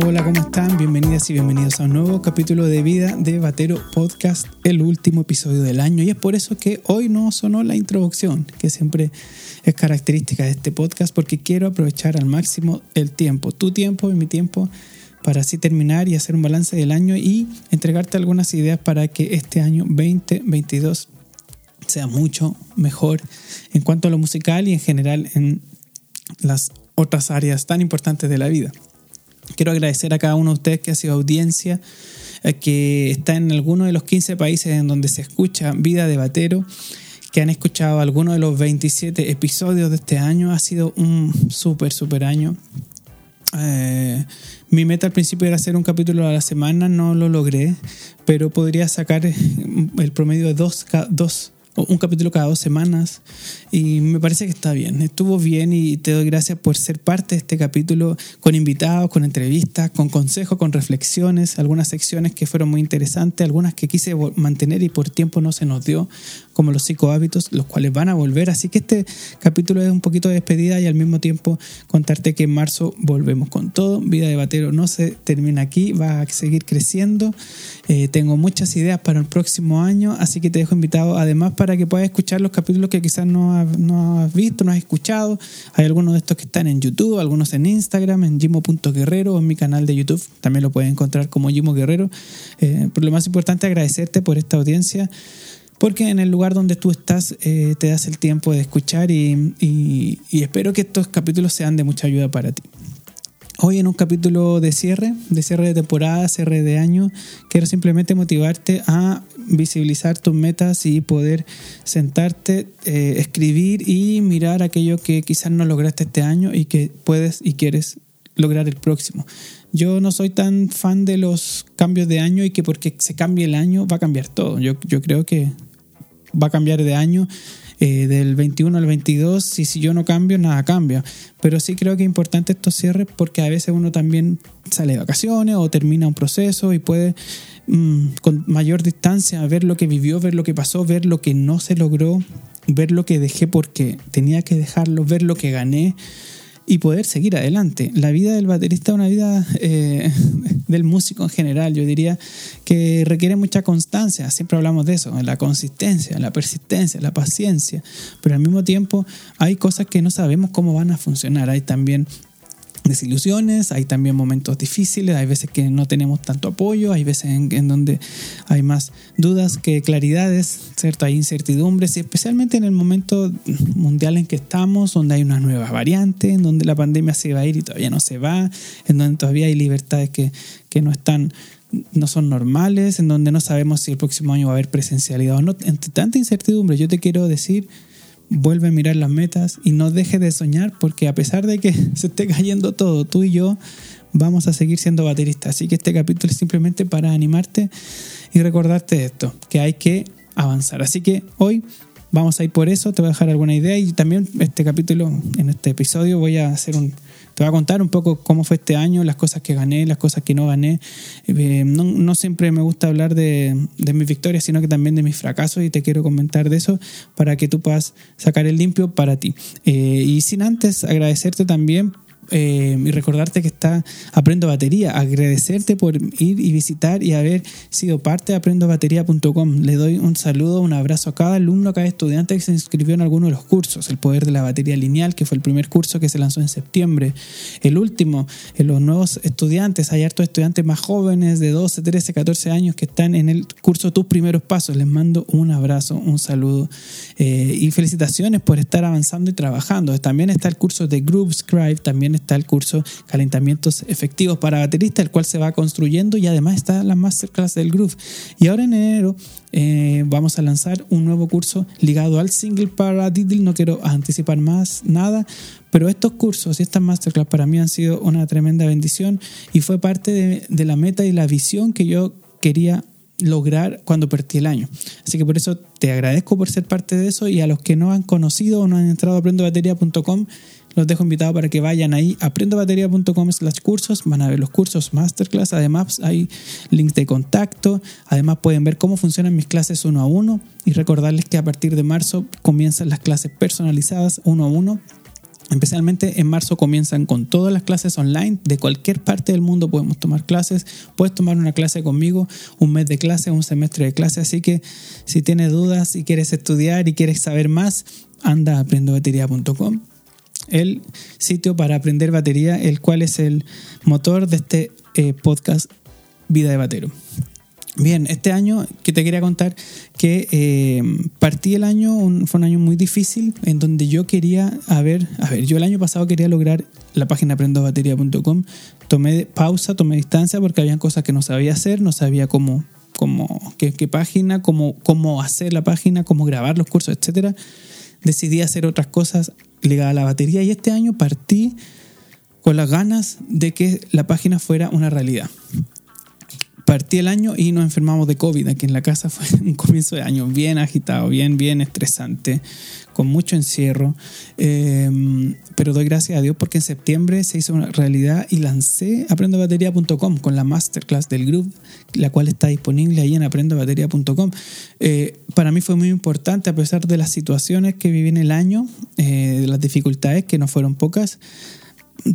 Hola, ¿cómo están? Bienvenidas y bienvenidos a un nuevo capítulo de Vida de Batero Podcast, el último episodio del año. Y es por eso que hoy no sonó la introducción, que siempre es característica de este podcast, porque quiero aprovechar al máximo el tiempo, tu tiempo y mi tiempo, para así terminar y hacer un balance del año y entregarte algunas ideas para que este año 2022 sea mucho mejor en cuanto a lo musical y en general en las otras áreas tan importantes de la vida. Quiero agradecer a cada uno de ustedes que ha sido audiencia, eh, que está en alguno de los 15 países en donde se escucha Vida de Batero, que han escuchado algunos de los 27 episodios de este año. Ha sido un súper, súper año. Eh, mi meta al principio era hacer un capítulo a la semana, no lo logré, pero podría sacar el promedio de dos, dos un capítulo cada dos semanas y me parece que está bien, estuvo bien y te doy gracias por ser parte de este capítulo con invitados, con entrevistas, con consejos, con reflexiones, algunas secciones que fueron muy interesantes, algunas que quise mantener y por tiempo no se nos dio, como los psicohábitos, los cuales van a volver, así que este capítulo es un poquito de despedida y al mismo tiempo contarte que en marzo volvemos con todo, Vida de Batero no se termina aquí, va a seguir creciendo, eh, tengo muchas ideas para el próximo año, así que te dejo invitado además para que puedas escuchar los capítulos que quizás no has visto, no has escuchado. Hay algunos de estos que están en YouTube, algunos en Instagram, en Jimo.guerrero o en mi canal de YouTube. También lo puedes encontrar como Jimo Guerrero. Eh, pero lo más importante agradecerte por esta audiencia porque en el lugar donde tú estás eh, te das el tiempo de escuchar y, espero que estos capítulos sean de mucha ayuda para ti. Hoy en un capítulo de cierre, de cierre de temporada, cierre de año, quiero simplemente motivarte a visibilizar tus metas y poder sentarte, eh, escribir y mirar aquello que quizás no lograste este año y que puedes y quieres lograr el próximo. Yo no soy tan fan de los cambios de año y que porque se cambie el año va a cambiar todo. Yo, yo creo que va a cambiar de año eh, del 21 al 22 y si yo no cambio, nada cambia. Pero sí creo que es importante estos cierres porque a veces uno también sale de vacaciones o termina un proceso y puede mm, con mayor distancia ver lo que vivió, ver lo que pasó, ver lo que no se logró, ver lo que dejé porque tenía que dejarlo, ver lo que gané y poder seguir adelante. La vida del baterista es una vida eh, del músico en general, yo diría que requiere mucha constancia, siempre hablamos de eso, la consistencia, la persistencia, la paciencia, pero al mismo tiempo hay cosas que no sabemos cómo van a funcionar, hay también desilusiones, hay también momentos difíciles, hay veces que no tenemos tanto apoyo, hay veces en, donde hay más dudas que claridades, ¿cierto? Hay incertidumbres y especialmente en el momento mundial en que estamos, donde hay una nueva variante, en donde la pandemia se va a ir y todavía no se va, en donde todavía hay libertades que, que no están no son normales, en donde no sabemos si el próximo año va a haber presencialidad o no. Entre tanta incertidumbre, yo te quiero decir vuelve a mirar las metas y no deje de soñar porque a pesar de que se esté cayendo todo, tú y yo vamos a seguir siendo bateristas. Así que este capítulo es simplemente para animarte y recordarte esto, que hay que avanzar. Así que hoy vamos a ir por eso, te voy a dejar alguna idea y también este capítulo, en este episodio voy a hacer un te voy a contar un poco cómo fue este año, las cosas que gané, las cosas que no gané. Eh, no, siempre me gusta hablar de, mis victorias, sino que también de mis fracasos y te quiero comentar de eso para que tú puedas sacar el limpio para ti. Eh, y sin antes agradecerte también eh, y recordarte que está Aprendo Batería, agradecerte por ir y visitar y haber sido parte de aprendobatería.com. Le doy un saludo, un abrazo a cada alumno, a cada estudiante que se inscribió en alguno de los cursos. El poder de la batería lineal, que fue el primer curso que se lanzó en septiembre. El último, en los nuevos estudiantes, hay hartos estudiantes más jóvenes de 12, 13, 14 años que están en el curso Tus Primeros Pasos. Les mando un abrazo, un saludo eh, y felicitaciones por estar avanzando y trabajando. También está el curso de Groove Scribe, también está el curso Calentamientos Efectivos para Baterista, el cual se va construyendo y además está la Masterclass del Groove. Y ahora en enero eh, vamos a lanzar un nuevo curso ligado al single para Diddle. No quiero anticipar más nada, pero estos cursos y estas masterclass para mí han sido una tremenda bendición y fue parte de, de la meta y la visión que yo quería lograr cuando partí el año. Así que por eso te agradezco por ser parte de eso y a los que no han conocido o no han entrado a aprendobatería.com los dejo invitados para que vayan ahí aprendobatería.com slash cursos, van a ver los cursos masterclass, además hay links de contacto, además pueden ver cómo funcionan mis clases uno a uno y recordarles que a partir de marzo comienzan las clases personalizadas uno a uno Especialmente en marzo comienzan con todas las clases online. De cualquier parte del mundo podemos tomar clases. Puedes tomar una clase conmigo, un mes de clase, un semestre de clase. Así que si tienes dudas y quieres estudiar y quieres saber más, anda a aprendobatería.com. El sitio para aprender batería, el cual es el motor de este eh, podcast Vida de Batero. Bien, este año que te quería contar que eh, partí el año, fue un año muy difícil en donde yo quería, a ver, a ver, yo el año pasado quería lograr la página aprendobatería.com, tomé pausa, tomé distancia porque había cosas que no sabía hacer, no sabía cómo, cómo qué, página, cómo, cómo hacer la página, cómo grabar los cursos, etcétera. Decidí hacer otras cosas ligadas a la batería y este año partí con las ganas de que la página fuera una realidad partí el año y nos enfermamos de COVID aquí en la casa. Fue un comienzo de año bien agitado, bien, bien estresante, con mucho encierro. Em, pero doy gracias a Dios porque en septiembre se hizo una realidad y lancé aprendobatería.com con la masterclass del grupo, la cual está disponible ahí en aprendobatería.com. Eh, para mí fue muy importante, a pesar de las situaciones que viví en el año, eh, de las dificultades que no fueron pocas,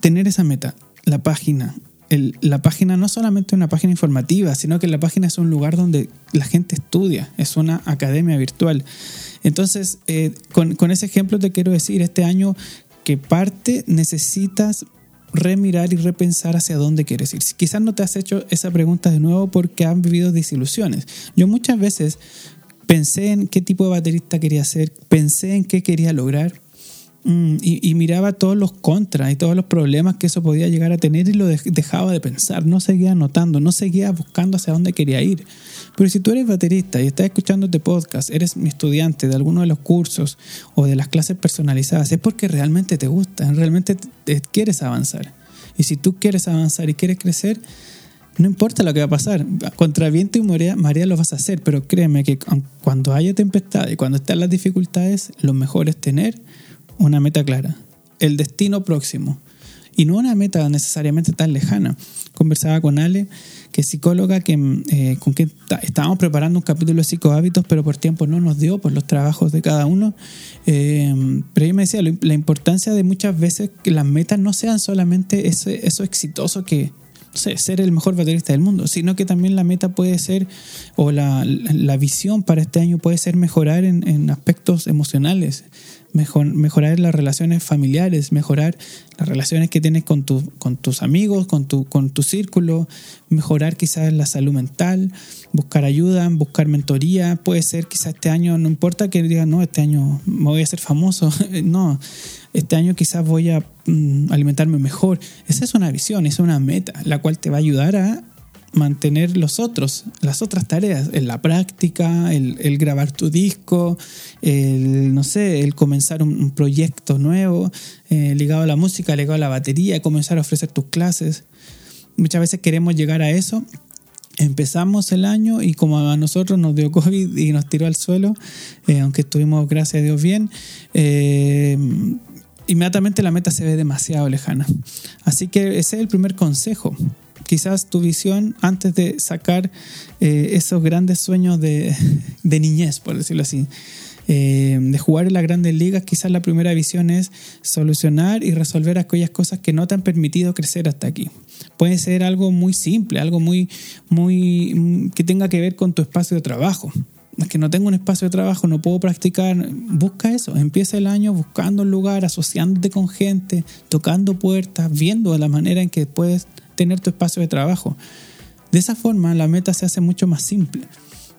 tener esa meta, la página, la página no solamente una página informativa, sino que la página es un lugar donde la gente estudia, es una academia virtual. Entonces, eh, con, con, ese ejemplo te quiero decir, este año que parte necesitas remirar y repensar hacia dónde quieres ir. Quizás no te has hecho esa pregunta de nuevo porque han vivido desilusiones. Yo muchas veces pensé en qué tipo de baterista quería ser, pensé en qué quería lograr, Mm, y, miraba todos los contras y todos los problemas que eso podía llegar a tener y lo dejaba de pensar, no seguía anotando, no seguía buscando hacia dónde quería ir. Pero si tú eres baterista y estás escuchando este podcast, eres mi estudiante de alguno de los cursos o de las clases personalizadas, es porque realmente te gusta, realmente te, quieres avanzar. Y si tú quieres avanzar y quieres crecer, no importa lo que va a pasar, contra viento y marea, marea lo vas a hacer, pero créeme que cuando haya tempestad y cuando estén las dificultades, lo mejor es tener una meta clara, el destino próximo y no una meta necesariamente tan lejana. Conversaba con Ale, que es psicóloga, que, eh, con quien estábamos preparando un capítulo de psicohábitos, pero por tiempo no nos dio, por los trabajos de cada uno. Eh, pero ella me decía la importancia de muchas veces que las metas no sean solamente ese, eso exitoso que, ser el mejor baterista del mundo, sino que también la meta puede ser, o la, la visión para este año puede ser mejorar en, en aspectos emocionales, mejorar las relaciones familiares, mejorar las relaciones que tienes con, tu, con tus amigos, con tu, con tu círculo, mejorar quizás la salud mental, buscar ayuda, buscar mentoría. Puede ser quizás este año, no importa que digas, no, este año me voy a hacer famoso, no, este año quizás voy a mm, alimentarme mejor. Esa es una visión, es una meta, la cual te va a ayudar a mantener los otros, las otras tareas, en la práctica, el, grabar tu disco, el, no sé, el comenzar un, proyecto nuevo eh, ligado a la música, ligado a la batería, comenzar a ofrecer tus clases. Muchas veces queremos llegar a eso. Empezamos el año y como a nosotros nos dio COVID y nos tiró al suelo, eh, aunque estuvimos, gracias a Dios, bien, eh, inmediatamente la meta se ve demasiado lejana. Así que ese es el primer consejo quizás tu visión antes de sacar eh, esos grandes sueños de, niñez, por decirlo así. Eh, de jugar en las grandes ligas, quizás la primera visión es solucionar y resolver aquellas cosas que no te han permitido crecer hasta aquí. Puede ser algo muy simple, algo muy, muy que tenga que ver con tu espacio de trabajo. Es que no tengo un espacio de trabajo, no puedo practicar. Busca eso. Empieza el año buscando un lugar, asociándote con gente, tocando puertas, viendo la manera en que puedes tener tu espacio de trabajo. De esa forma la meta se hace mucho más simple.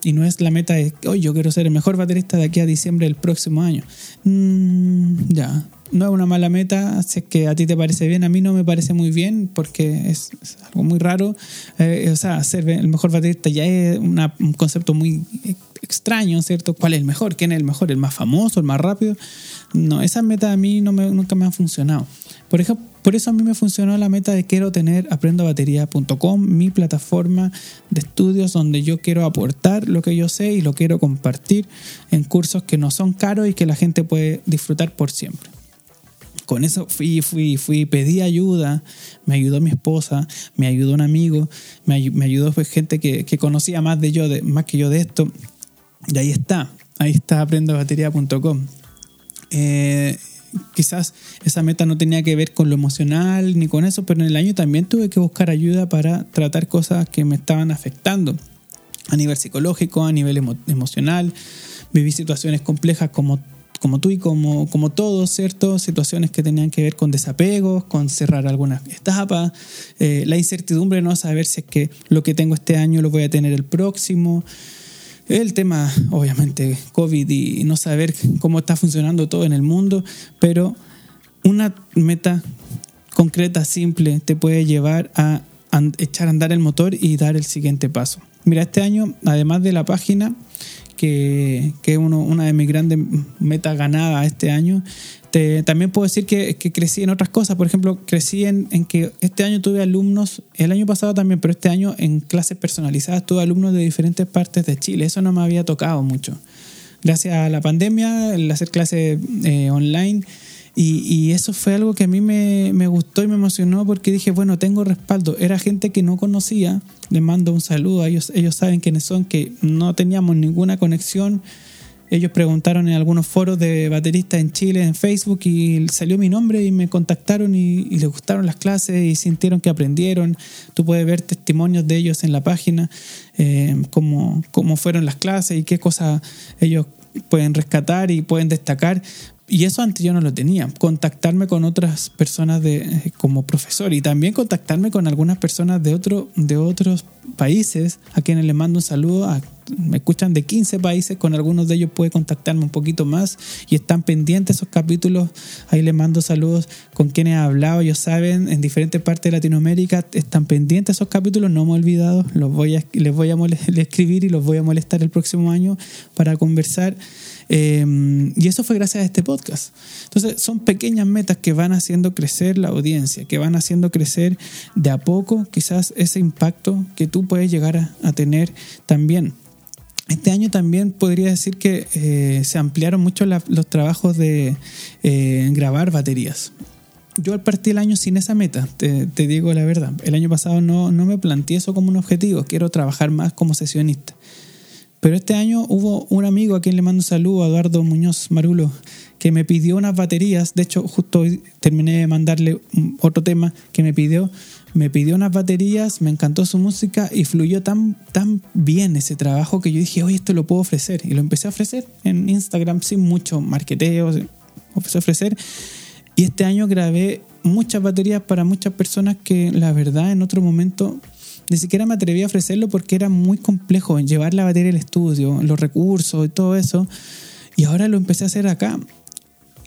Y no es la meta de, hoy yo quiero ser el mejor baterista de aquí a diciembre del próximo año. Mm, ya, no es una mala meta, sé que a ti te parece bien, a mí no me parece muy bien porque es, algo muy raro. Eh, o sea, ser el mejor baterista ya es un concepto muy extraño, ¿cierto? ¿Cuál es el mejor? ¿Quién es el mejor? ¿El más famoso? ¿El más rápido? No, esa meta a mí no me, nunca me ha funcionado. Por ejemplo, por eso a mí me funcionó la meta de quiero tener aprendobatería.com, mi plataforma de estudios donde yo quiero aportar lo que yo sé y lo quiero compartir en cursos que no son caros y que la gente puede disfrutar por siempre. Con eso fui, fui, fui, pedí ayuda, me ayudó mi esposa, me ayudó un amigo, me, ayudó pues, gente que, conocía más, de yo, de, más que yo de esto. Y ahí está, ahí está aprendobatería.com. Eh, quizás esa meta no tenía que ver con lo emocional ni con eso, pero en el año también tuve que buscar ayuda para tratar cosas que me estaban afectando a nivel psicológico, a nivel emocional. Viví situaciones complejas como como tú y como, como todos, ¿cierto? Situaciones que tenían que ver con desapegos, con cerrar algunas etapas, eh, la incertidumbre de no saber si es que lo que tengo este año lo voy a tener el próximo. El tema, obviamente, COVID y no saber cómo está funcionando todo en el mundo, pero una meta concreta, simple, te puede llevar a echar a andar el motor y dar el siguiente paso. Mira, este año, además de la página, que, es una de mis grandes metas ganadas este año. también puedo decir que, crecí en otras cosas. Por ejemplo, crecí en, que este año tuve alumnos, el año pasado también, pero este año en clases personalizadas tuve alumnos de diferentes partes de Chile. Eso no me había tocado mucho. Gracias a la pandemia, el hacer clases eh, online y, eso fue algo que a mí me, gustó y me emocionó porque dije, bueno, tengo respaldo. Era gente que no conocía, les mando un saludo, ellos, ellos saben quiénes son, que no teníamos ninguna conexión. Ellos preguntaron en algunos foros de bateristas en Chile, en Facebook, y salió mi nombre y me contactaron y, les gustaron las clases y sintieron que aprendieron. Tú puedes ver testimonios de ellos en la página, eh, cómo, cómo fueron las clases y qué cosas ellos pueden rescatar y pueden destacar y eso antes yo no lo tenía. Contactarme con otras personas de, eh, como profesor y también contactarme con algunas personas de, otro, de otros países a quienes les mando un saludo. me escuchan de 15 países, con algunos de ellos puede contactarme un poquito más y están pendientes esos capítulos. Ahí les mando saludos con quienes he hablado. Ellos saben, en diferentes partes de Latinoamérica están pendientes esos capítulos. No me he olvidado. Los voy a, les voy a escribir y los voy a molestar el próximo año para conversar. Em, y eso fue gracias a este podcast. Entonces, son pequeñas metas que van haciendo crecer la audiencia, que van haciendo crecer de a poco quizás ese impacto que tú puedes llegar a, tener también. Este año también podría decir que eh, se ampliaron mucho los trabajos de eh, grabar baterías. Yo partí el año sin esa meta, te, digo la verdad. El año pasado no, no me planteé eso como un objetivo, quiero trabajar más como sesionista. Pero este año hubo un amigo a quien le mando un saludo, Eduardo Muñoz Marulo, que me pidió unas baterías. De hecho, justo hoy terminé de mandarle otro tema que me pidió. Me pidió unas baterías, me encantó su música y fluyó tan, tan bien ese trabajo que yo dije, oye, esto lo puedo ofrecer. Y lo empecé a ofrecer en Instagram sin mucho marketeo, empecé a ofrecer. Y este año grabé muchas baterías para muchas personas que la verdad en otro momento ni siquiera me atreví a ofrecerlo porque era muy complejo llevar la batería al estudio, los recursos y todo eso. Y ahora lo empecé a hacer acá.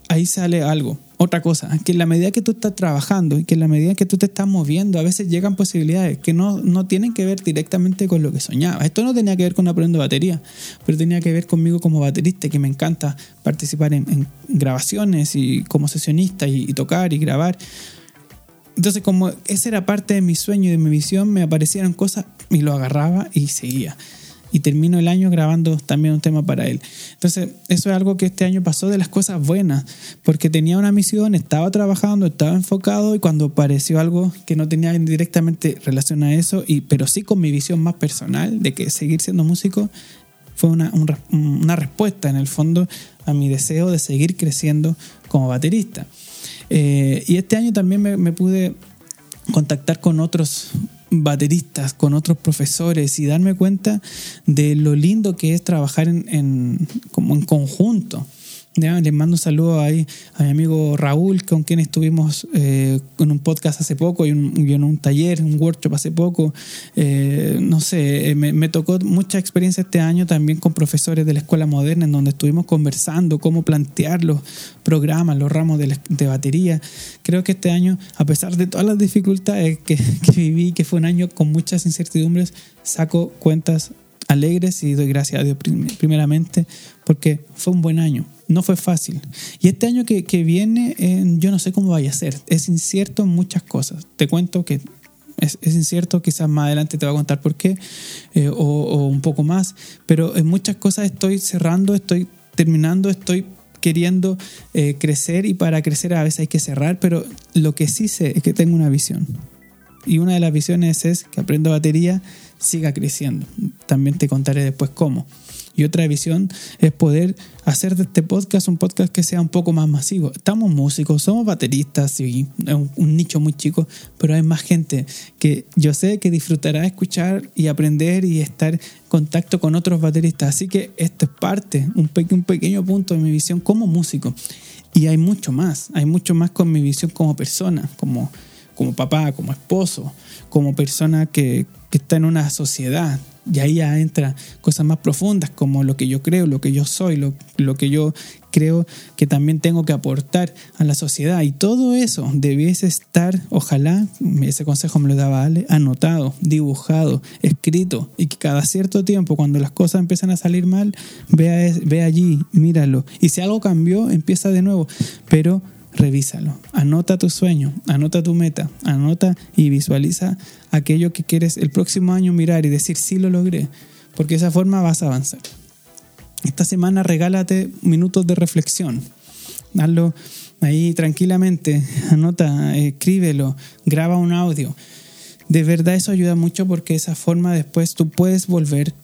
Ahí sale algo, otra cosa, que en la medida que tú estás trabajando y que en la medida que tú te estás moviendo, a veces llegan posibilidades que no, no tienen que ver directamente con lo que soñaba. Esto no tenía que ver con aprendiendo batería, pero tenía que ver conmigo como baterista, que me encanta participar en, grabaciones y como sesionista y tocar y grabar. Entonces, como esa era parte de mi sueño y de mi visión, me aparecieron cosas y lo agarraba y seguía. Y termino el año grabando también un tema para él. Entonces, eso es algo que este año pasó de las cosas buenas, porque tenía una misión, estaba trabajando, estaba enfocado y cuando apareció algo que no tenía directamente relación a eso, y, pero sí con mi visión más personal de que seguir siendo músico, fue una, una respuesta en el fondo a mi deseo de seguir creciendo como baterista. Eh, y este año también me, pude contactar con otros bateristas, con otros profesores y darme cuenta de lo lindo que es trabajar en, como en conjunto. Les mando un saludo ahí a mi amigo Raúl, con quien estuvimos eh, en un podcast hace poco y, en un taller, un workshop hace poco. Eh, no sé, eh, me, tocó mucha experiencia este año también con profesores de la escuela moderna, en donde estuvimos conversando cómo plantear los programas, los ramos de, batería. Creo que este año, a pesar de todas las dificultades que, que viví, que fue un año con muchas incertidumbres, saco cuentas alegres y doy gracias a Dios primeramente porque fue un buen año. No fue fácil. Y este año que, viene, yo no sé cómo vaya a ser. Es incierto en muchas cosas. Te cuento que es, incierto, quizás más adelante te voy a contar por qué, eh, o, un poco más, pero en muchas cosas estoy cerrando, estoy terminando, estoy queriendo eh, crecer y para crecer a veces hay que cerrar, pero lo que sí sé es que tengo una visión. Y una de las visiones es que aprendo batería, siga creciendo. También te contaré después cómo. Y otra visión es poder hacer de este podcast un podcast que sea un poco más masivo. Estamos músicos, somos bateristas, y un, un nicho muy chico, pero hay más gente que yo sé que disfrutará escuchar y aprender y estar en contacto con otros bateristas. Así que esto es parte, un, un pequeño punto de mi visión como músico. Y hay mucho más, hay mucho más con mi visión como persona, como, como papá, como esposo, como persona que, que está en una sociedad. Y ahí ya entra cosas más profundas como lo que yo creo, lo que yo soy, lo, lo, que yo creo que también tengo que aportar a la sociedad. Y todo eso debiese estar, ojalá, ese consejo me lo daba Ale, anotado, dibujado, escrito. Y que cada cierto tiempo, cuando las cosas empiezan a salir mal, vea, ve allí, míralo. Y si algo cambió, empieza de nuevo. Pero revísalo. Anota tu sueño, anota tu meta, anota y visualiza aquello que quieres el próximo año mirar y decir, sí lo logré, porque de esa forma vas a avanzar. Esta semana regálate minutos de reflexión. Hazlo ahí tranquilamente, anota, escríbelo, graba un audio. De verdad eso ayuda mucho porque de esa forma después tú puedes volver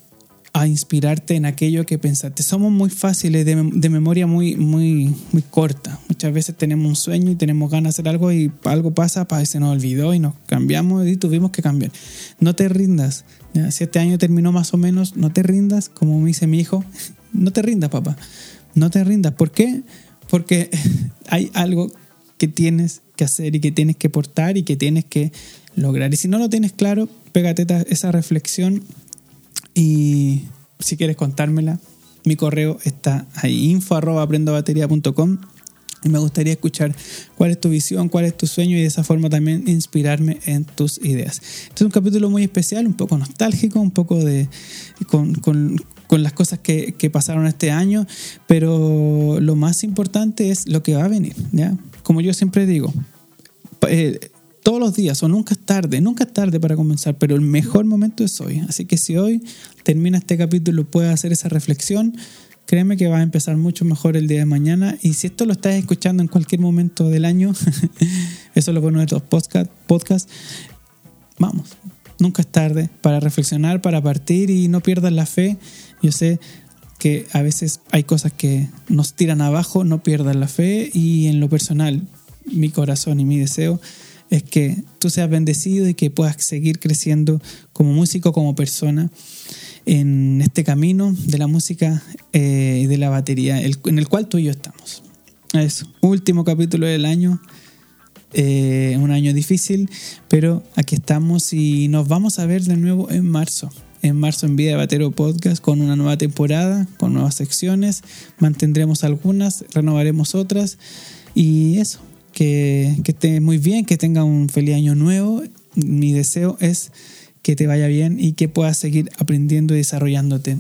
a inspirarte en aquello que pensaste. Somos muy fáciles, de, de, memoria muy, muy, muy corta. Muchas veces tenemos un sueño y tenemos ganas de hacer algo y algo pasa, para se nos olvidó y nos cambiamos y tuvimos que cambiar. No te rindas. Si este año terminó más o menos, no te rindas, como me dice mi hijo. No te rindas, papá. No te rindas. ¿Por qué? Porque hay algo que tienes que hacer y que tienes que portar y que tienes que lograr. Y si no lo tienes claro, pégate esa reflexión y si quieres contármela, mi correo está ahí, info y me gustaría escuchar cuál es tu visión, cuál es tu sueño y de esa forma también inspirarme en tus ideas. Este es un capítulo muy especial, un poco nostálgico, un poco de con, con, con las cosas que, que, pasaron este año, pero lo más importante es lo que va a venir. ¿ya? Como yo siempre digo, eh, todos los días o nunca es tarde, nunca es tarde para comenzar, pero el mejor momento es hoy. Así que si hoy termina este capítulo y puedes hacer esa reflexión, créeme que va a empezar mucho mejor el día de mañana. Y si esto lo estás escuchando en cualquier momento del año, eso es lo bueno de estos podcasts, podcast, vamos, nunca es tarde para reflexionar, para partir y no pierdas la fe. Yo sé que a veces hay cosas que nos tiran abajo, no pierdas la fe y en lo personal, mi corazón y mi deseo es que tú seas bendecido y que puedas seguir creciendo como músico, como persona en este camino de la música eh, y de la batería en el cual tú y yo estamos. Es último capítulo del año, eh, un año difícil, pero aquí estamos y nos vamos a ver de nuevo en marzo. En marzo en Vida de Batero Podcast con una nueva temporada, con nuevas secciones. Mantendremos algunas, renovaremos otras y eso que, que muy bien, que tenga un feliz año nuevo. Mi deseo es que te vaya bien y que puedas seguir aprendiendo y desarrollándote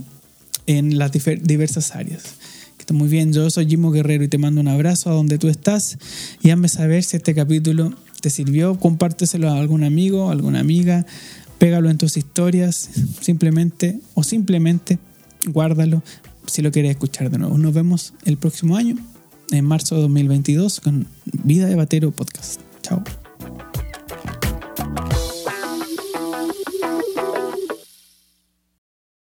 en las diversas áreas. Que esté muy bien, yo soy Jimo Guerrero y te mando un abrazo a donde tú estás y hazme saber si este capítulo te sirvió, compárteselo a algún amigo, alguna amiga, pégalo en tus historias, simplemente o simplemente guárdalo si lo quieres escuchar de nuevo. Nos vemos el próximo año en marzo de 2022 con Vida de Batero Podcast. Chao.